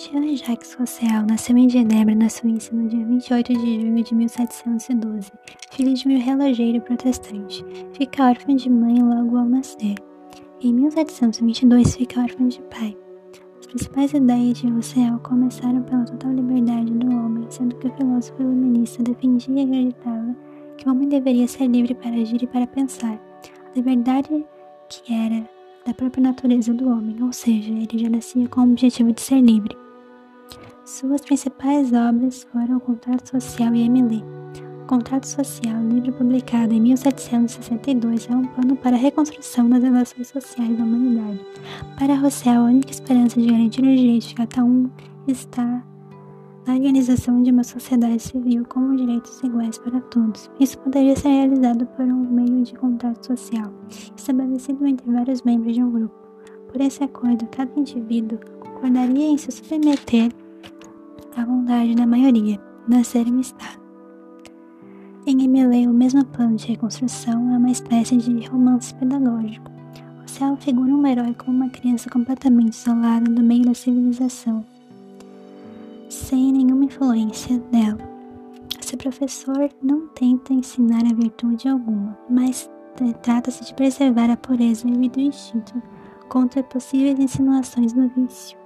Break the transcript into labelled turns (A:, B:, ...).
A: Jean-Jacques Rousseau nasceu em Genebra, na Suíça, no dia 28 de junho de 1712, filho de um relojeiro protestante. Fica órfão de mãe logo ao nascer. Em 1722, fica órfão de pai. As principais ideias de Rousseau começaram pela total liberdade do homem, sendo que o filósofo iluminista defendia e acreditava que o homem deveria ser livre para agir e para pensar. A liberdade que era da própria natureza do homem, ou seja, ele já nascia com o objetivo de ser livre. Suas principais obras foram O Contrato Social e Emily. O Contrato Social, livro publicado em 1762, é um plano para a reconstrução das relações sociais da humanidade. Para Rousseau, a única esperança de garantir os direitos de cada um está na organização de uma sociedade civil com direitos iguais para todos. Isso poderia ser realizado por um meio de contrato social, estabelecido entre vários membros de um grupo. Por esse acordo, cada indivíduo concordaria em se submeter à vontade da maioria, nascer um Estado. Em Emile, o mesmo plano de reconstrução é uma espécie de romance pedagógico. O céu figura um herói como uma criança completamente isolada do meio da civilização, sem nenhuma influência dela. Esse professor não tenta ensinar a virtude alguma, mas trata-se de preservar a pureza e o instinto contra possíveis insinuações do vício.